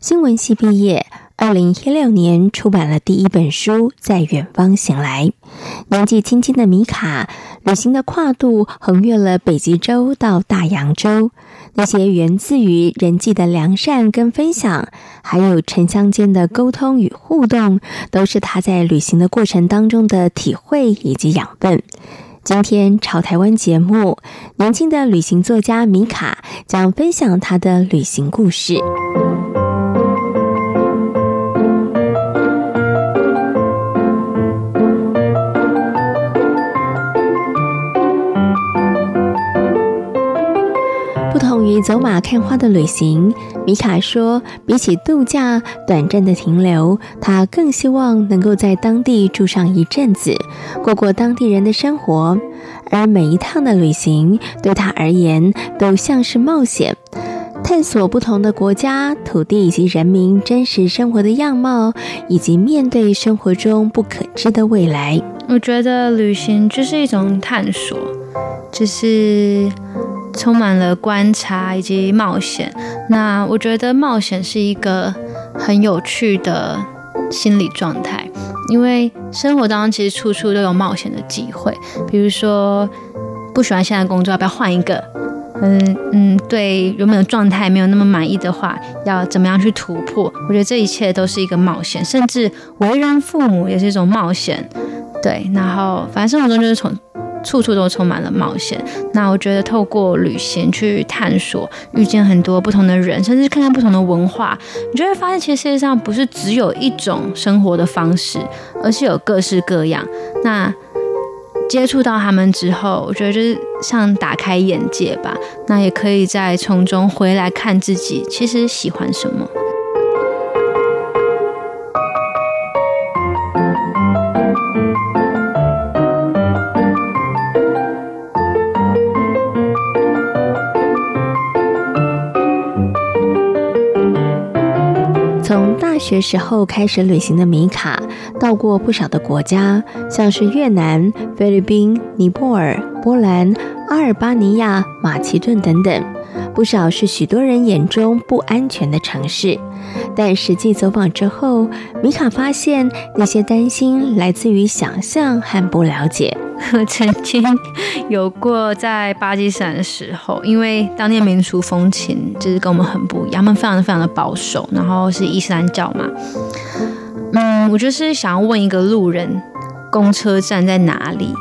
新闻系毕业，二零一六年出版了第一本书《在远方醒来》。年纪轻轻的米卡，旅行的跨度横越了北极洲到大洋洲，那些源自于人际的良善跟分享，还有城乡间的沟通与互动，都是他在旅行的过程当中的体会以及养分。今天潮台湾节目，年轻的旅行作家米卡将分享他的旅行故事。走马看花的旅行，米卡说，比起度假短暂的停留，他更希望能够在当地住上一阵子，过过当地人的生活。而每一趟的旅行对他而言都像是冒险，探索不同的国家、土地以及人民真实生活的样貌，以及面对生活中不可知的未来。我觉得旅行就是一种探索，就是。充满了观察以及冒险。那我觉得冒险是一个很有趣的心理状态，因为生活当中其实处处都有冒险的机会。比如说，不喜欢现在工作，要不要换一个？嗯嗯，对原本的状态没有那么满意的话，要怎么样去突破？我觉得这一切都是一个冒险，甚至为人父母也是一种冒险。对，然后反正生活中就是从。处处都充满了冒险。那我觉得透过旅行去探索，遇见很多不同的人，甚至看看不同的文化，你就会发现，其实世界上不是只有一种生活的方式，而是有各式各样。那接触到他们之后，我觉得就是像打开眼界吧。那也可以再从中回来看自己，其实喜欢什么。学时候开始旅行的米卡，到过不少的国家，像是越南、菲律宾、尼泊尔、波兰、阿尔巴尼亚、马其顿等等，不少是许多人眼中不安全的城市。但实际走访之后，米卡发现那些担心来自于想象和不了解。我 曾经有过在巴基斯坦的时候，因为当地民俗风情就是跟我们很不一样，他们非常的非常的保守，然后是伊斯兰教嘛。嗯，我就是想要问一个路人，公车站在哪里？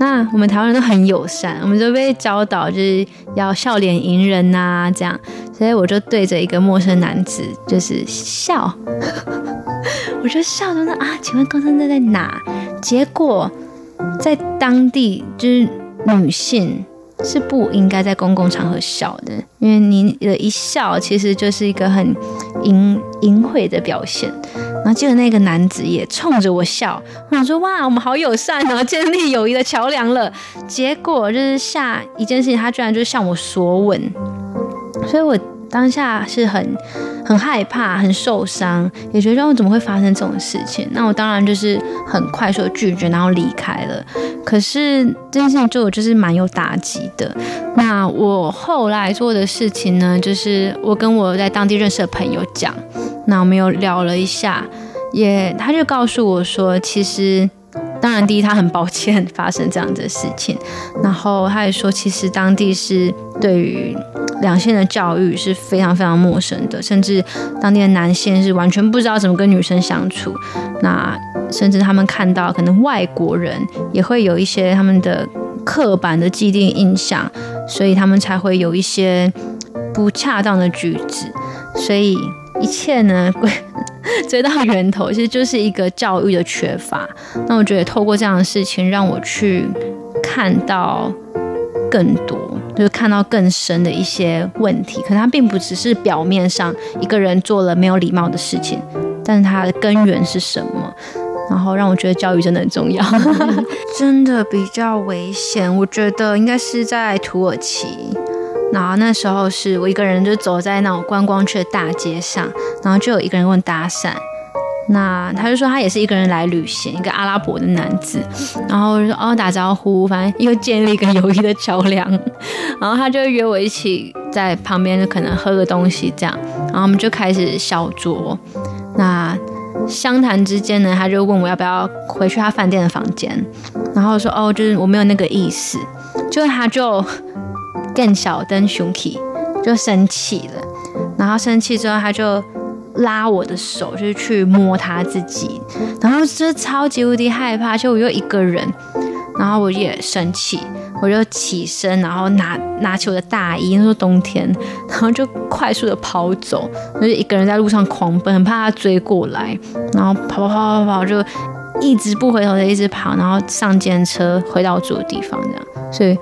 那我们台湾人都很友善，我们就被教导就是要笑脸迎人呐，这样，所以我就对着一个陌生男子就是笑，我就笑着说啊，请问公车站在哪？结果。在当地，就是女性是不应该在公共场合笑的，因为你的一笑其实就是一个很淫淫秽的表现。然后，结果那个男子也冲着我笑，我想说哇，我们好友善哦，建立友谊的桥梁了。结果就是下一件事情，他居然就向我索吻，所以我。当下是很很害怕、很受伤，也觉得我怎么会发生这种事情？那我当然就是很快速的拒绝，然后离开了。可是这件事情对我就是蛮有打击的。那我后来做的事情呢，就是我跟我在当地认识的朋友讲，那我们又聊了一下，也他就告诉我说，其实当然第一他很抱歉发生这样的事情，然后他也说，其实当地是对于。两性的教育是非常非常陌生的，甚至当地的男性是完全不知道怎么跟女生相处。那甚至他们看到可能外国人也会有一些他们的刻板的既定印象，所以他们才会有一些不恰当的举止。所以一切呢，归 追到源头，其实就是一个教育的缺乏。那我觉得透过这样的事情，让我去看到更多。就是看到更深的一些问题。可他并不只是表面上一个人做了没有礼貌的事情，但是他的根源是什么？然后让我觉得教育真的很重要，真的比较危险。我觉得应该是在土耳其，然后那时候是我一个人就走在那种观光区的大街上，然后就有一个人问搭讪。那他就说他也是一个人来旅行，一个阿拉伯的男子，然后就说哦打招呼，反正又建立一个友谊的桥梁，然后他就约我一起在旁边可能喝个东西这样，然后我们就开始小酌，那相谈之间呢，他就问我要不要回去他饭店的房间，然后说哦就是我没有那个意思，就他就更小灯熊气就生气了，然后生气之后他就。拉我的手，就是去摸他自己，然后就超级无敌害怕，就我又一个人，然后我也生气，我就起身，然后拿拿起我的大衣，那时候冬天，然后就快速的跑走，我就一个人在路上狂奔，很怕他追过来，然后跑跑跑跑跑，就一直不回头的一直跑，然后上间车回到住的地方，这样，所以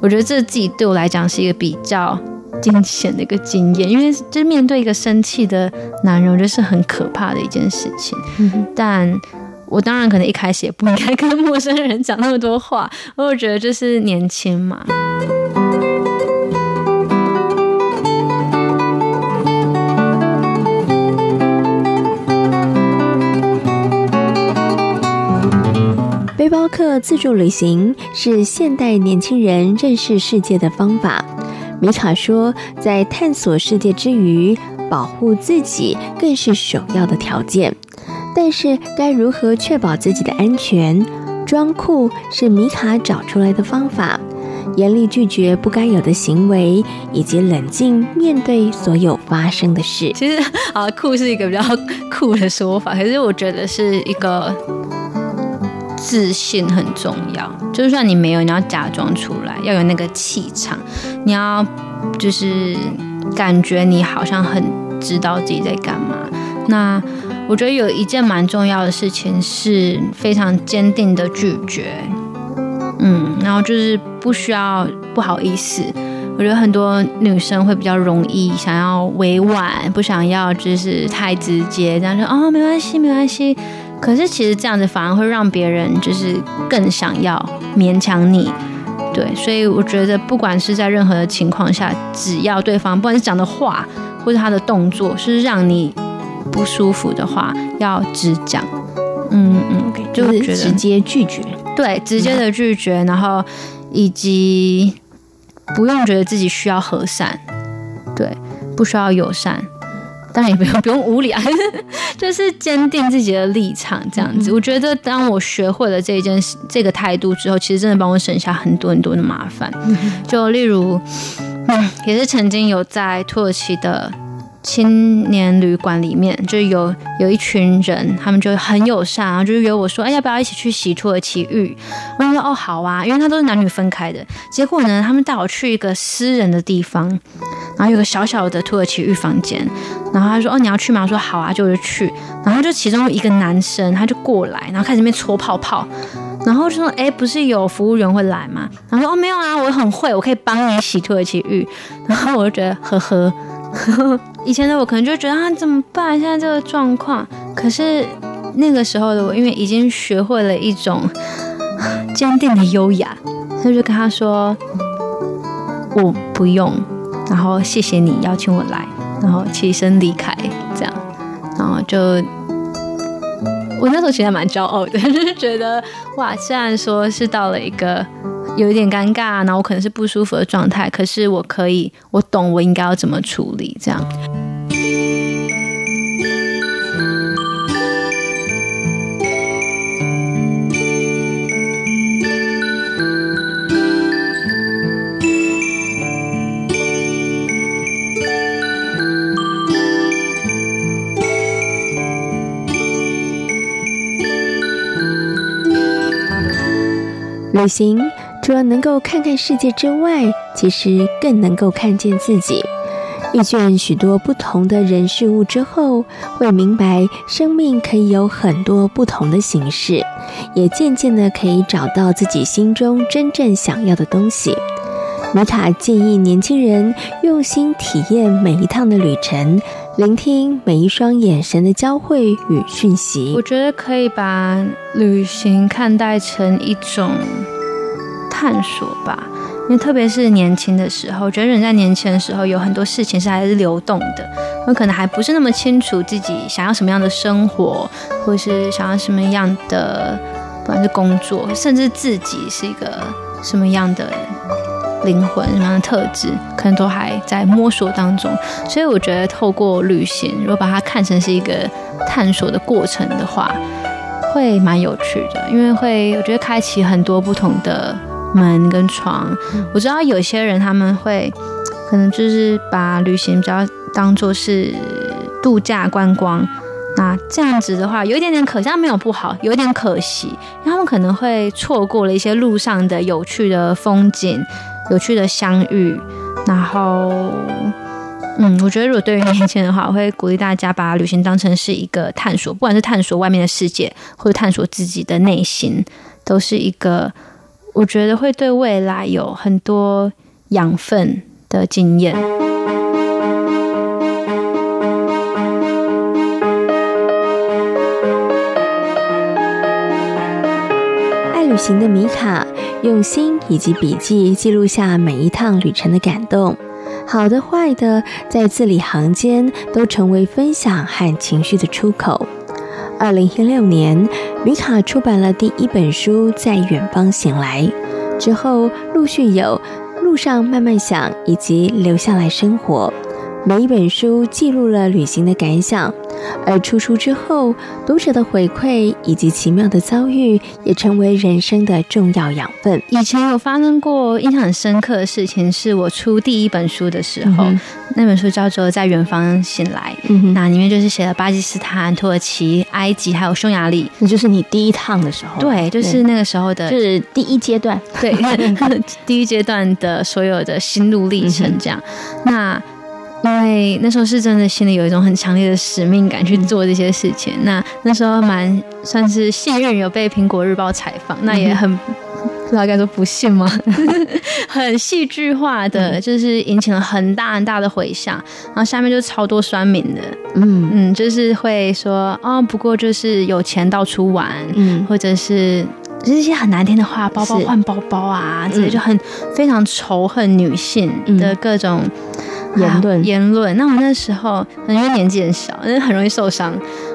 我觉得这自己对我来讲是一个比较。惊险的一个经验，因为 就是面对一个生气的男人，我觉得是很可怕的一件事情。嗯、但我当然可能一开始也不应该跟陌生人讲那么多话，我觉得就是年轻嘛。特自助旅行是现代年轻人认识世界的方法。米卡说，在探索世界之余，保护自己更是首要的条件。但是，该如何确保自己的安全？装酷是米卡找出来的方法，严厉拒绝不该有的行为，以及冷静面对所有发生的事。其实，啊，酷是一个比较酷的说法，可是我觉得是一个。自信很重要，就算你没有，你要假装出来，要有那个气场，你要就是感觉你好像很知道自己在干嘛。那我觉得有一件蛮重要的事情是非常坚定的拒绝，嗯，然后就是不需要不好意思。我觉得很多女生会比较容易想要委婉，不想要就是太直接，这样说哦，没关系，没关系。可是其实这样子反而会让别人就是更想要勉强你，对，所以我觉得不管是在任何的情况下，只要对方不管是讲的话或者他的动作是让你不舒服的话，要直讲，嗯嗯，就觉得直接拒绝，对，直接的拒绝，然后以及不用觉得自己需要和善，对，不需要友善。当然也不用不用无理啊，就是坚定自己的立场这样子。我觉得当我学会了这一件事这个态度之后，其实真的帮我省下很多很多的麻烦。就例如，嗯，也是曾经有在土耳其的。青年旅馆里面就有有一群人，他们就很友善，然后就约我说：“哎，要不要一起去洗土耳其浴？”我说：“哦，好啊，因为他都是男女分开的。”结果呢，他们带我去一个私人的地方，然后有个小小的土耳其浴房间。然后他说：“哦，你要去吗？”我说：“好啊，就去。”然后就其中一个男生他就过来，然后开始那边搓泡泡，然后就说：“哎，不是有服务员会来吗？”然后说：“哦，没有啊，我很会，我可以帮你洗土耳其浴。”然后我就觉得呵呵。以前的我可能就觉得啊，怎么办？现在这个状况，可是那个时候的我，因为已经学会了一种坚定的优雅，所以就跟他说我不用，然后谢谢你邀请我来，然后起身离开，这样，然后就我那时候其实还蛮骄傲的，就是觉得哇，虽然说是到了一个。有一点尴尬，然后我可能是不舒服的状态，可是我可以，我懂我应该要怎么处理，这样。行。除了能够看看世界之外，其实更能够看见自己。遇见许多不同的人事物之后，会明白生命可以有很多不同的形式，也渐渐的可以找到自己心中真正想要的东西。米卡建议年轻人用心体验每一趟的旅程，聆听每一双眼神的交汇与讯息。我觉得可以把旅行看待成一种探索吧，因为特别是年轻的时候，觉得人在年轻的时候有很多事情是还是流动的，我可能还不是那么清楚自己想要什么样的生活，或是想要什么样的，不管是工作，甚至自己是一个什么样的。灵魂什么样的特质，可能都还在摸索当中。所以我觉得，透过旅行，如果把它看成是一个探索的过程的话，会蛮有趣的。因为会，我觉得开启很多不同的门跟床。我知道有些人他们会，可能就是把旅行比较当做是度假观光。那这样子的话，有一点点可惜，没有不好，有一点可惜，因为他们可能会错过了一些路上的有趣的风景。有趣的相遇，然后，嗯，我觉得如果对于年轻人的话，我会鼓励大家把旅行当成是一个探索，不管是探索外面的世界，或者探索自己的内心，都是一个我觉得会对未来有很多养分的经验。爱旅行的米卡。用心以及笔记记录下每一趟旅程的感动，好的坏的，在字里行间都成为分享和情绪的出口。二零一六年，米卡出版了第一本书《在远方醒来》，之后陆续有《路上慢慢想》以及《留下来生活》。每一本书记录了旅行的感想。而出书之后，读者的回馈以及奇妙的遭遇，也成为人生的重要养分。以前有发生过印象很深刻的事情，是我出第一本书的时候，嗯、那本书叫做《在远方醒来》，嗯，那里面就是写了巴基斯坦、土耳其、埃及还有匈牙利，那就是你第一趟的时候，对，就是那个时候的，就是第一阶段，对，第一阶段的所有的心路历程，这样，嗯、那。因为那时候是真的心里有一种很强烈的使命感去做这些事情。那那时候蛮算是幸运，有被苹果日报采访，那也很不知道该说不幸吗？很戏剧化的，就是引起了很大很大的回响。然后下面就超多酸民的，嗯嗯，就是会说啊、哦，不过就是有钱到处玩，嗯，或者是就是一些很难听的话，包包换包包啊，这些就很非常仇恨女性的各种。言论。言论，那我那时候因为年纪很小，但是很容易受伤，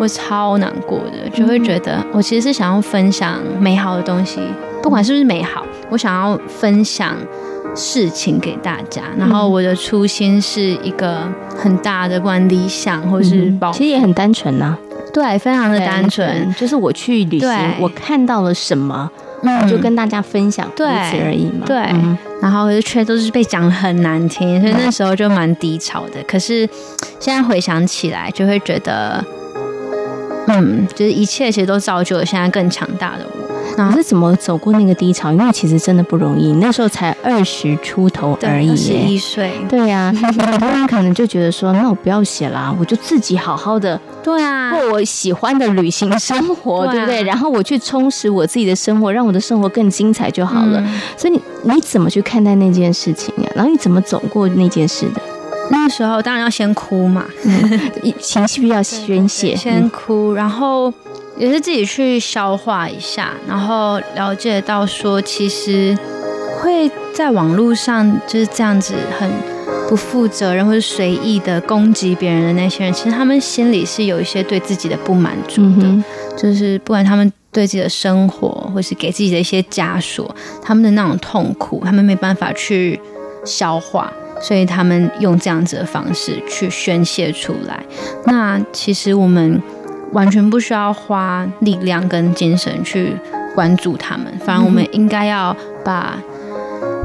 我超难过的，就会觉得我其实是想要分享美好的东西，不管是不是美好，我想要分享事情给大家。然后我的初心是一个很大的，不管理想或是包，其实也很单纯呐，对，非常的单纯，就是我去旅行，我看到了什么。嗯，就跟大家分享，对，如此而已嘛。对，嗯、然后却都是被讲很难听，所以那时候就蛮低潮的。可是现在回想起来，就会觉得，嗯，就是一切其实都造就了现在更强大的我。然后是怎么走过那个低潮？因为其实真的不容易，那时候才二十出头而已，二十一岁。对呀、啊，很多人可能就觉得说，那我不要写啦，我就自己好好的，对啊，过我喜欢的旅行生活，对不对？然后我去充实我自己的生活，让我的生活更精彩就好了。嗯、所以你你怎么去看待那件事情呀？然后你怎么走过那件事的？那个时候当然要先哭嘛，情绪比较宣泄，先哭，然后。也是自己去消化一下，然后了解到说，其实会在网络上就是这样子很不负责任或者随意的攻击别人的那些人，其实他们心里是有一些对自己的不满足的，嗯、就是不管他们对自己的生活，或是给自己的一些枷锁，他们的那种痛苦，他们没办法去消化，所以他们用这样子的方式去宣泄出来。那其实我们。完全不需要花力量跟精神去关注他们，反而我们应该要把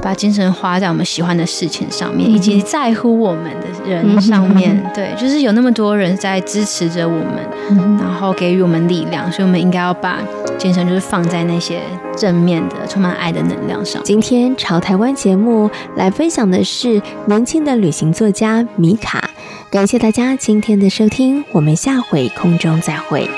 把精神花在我们喜欢的事情上面，以及在乎我们的人上面。对，就是有那么多人在支持着我们，然后给予我们力量，所以我们应该要把精神就是放在那些正面的、充满爱的能量上。今天潮台湾节目来分享的是年轻的旅行作家米卡。感谢大家今天的收听，我们下回空中再会。